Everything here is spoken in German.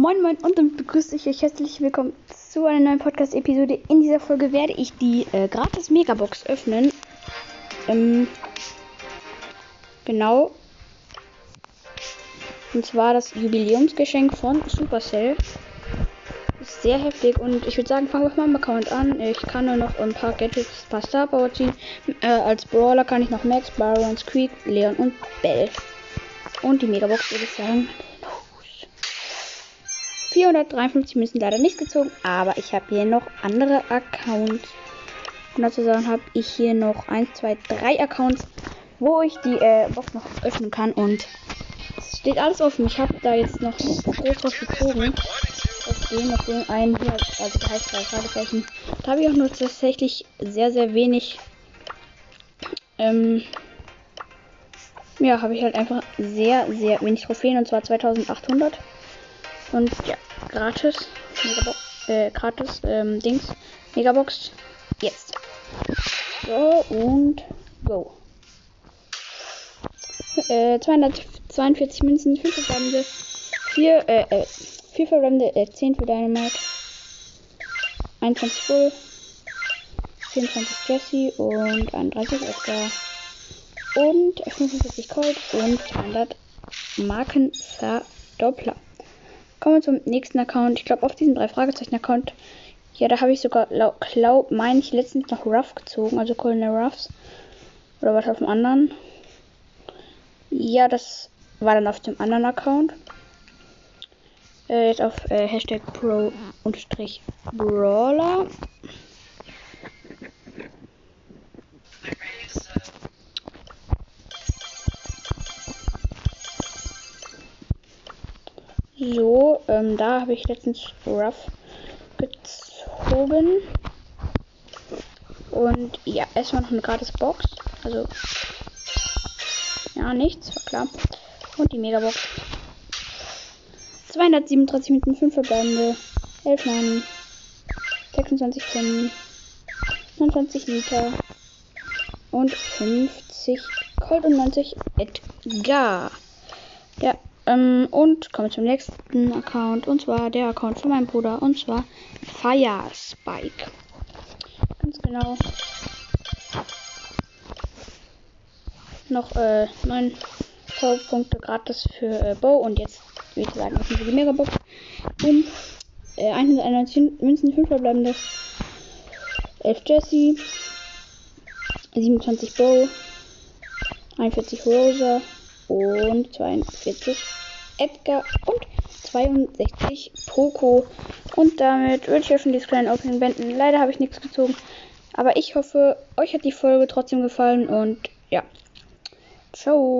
Moin Moin und damit begrüße ich euch herzlich willkommen zu einer neuen Podcast-Episode. In dieser Folge werde ich die äh, gratis Megabox öffnen. Ähm, genau. Und zwar das Jubiläumsgeschenk von Supercell. Ist sehr heftig und ich würde sagen, fangen wir mit meinem Account an. Ich kann nur noch ein paar Gadgets, ein paar Star Power ziehen. Äh, als Brawler kann ich noch Max, Baron, Squeak, Leon und Bell. Und die Megabox würde ich sagen. 453 Münzen leider nicht gezogen, aber ich habe hier noch andere Accounts. Und dazu sagen habe ich hier noch 1, 2, 3 Accounts, wo ich die äh, Box noch öffnen kann. Und es steht alles offen. Ich habe da jetzt noch nicht groß drauf gezogen. Auf den, auf den einen hier, also der heißt drei Fragezeichen. Da habe ich auch nur tatsächlich sehr, sehr wenig. Ähm, ja, habe ich halt einfach sehr, sehr wenig Trophäen und zwar 2800. Und ja, gratis. Megabox, äh, gratis, ähm, Dings. Megabox. Jetzt. So, und go. Äh, 242 Münzen, 5 verbleibende, 4, äh, äh, 4 verbleibende, äh, 10 für Dynamite, 21 Full, 24 Jesse und 31 Edgar. Und 45 Colt und 200 Markenverdoppler. Kommen wir zum nächsten Account. Ich glaube, auf diesem drei Fragezeichen-Account. Ja, da habe ich sogar, glaub, meine ich, letztens noch Ruff gezogen. Also Colonel Ruffs. Oder was auf dem anderen. Ja, das war dann auf dem anderen Account. Äh, jetzt auf äh, Hashtag Pro So, ähm, da habe ich letztens Ruff gezogen. Und ja, erstmal noch eine gratis Box. Also, ja, nichts, war klar. Und die Megabox. 237 Minuten 5 verbleibende, 11 Mann, 26 Penny, 29 Liter und 50 Colt und 90 Edgar. Ja, ähm, und kommen zum nächsten Account. Und zwar der Account von meinem Bruder. Und zwar Fire Spike. Ganz genau. Noch äh, 9 Punkte gratis für äh, Bow. Und jetzt, wie ich sagen, öffnen wir die Megabox. Und äh, 191 Münzen, 5 verbleibende. 11 Jesse. 27 Bow. 41 Rosa und 42 Edgar und 62 Poco. Und damit würde ich ja schon dieses kleine Opening beenden. Leider habe ich nichts gezogen. Aber ich hoffe, euch hat die Folge trotzdem gefallen und ja. Ciao.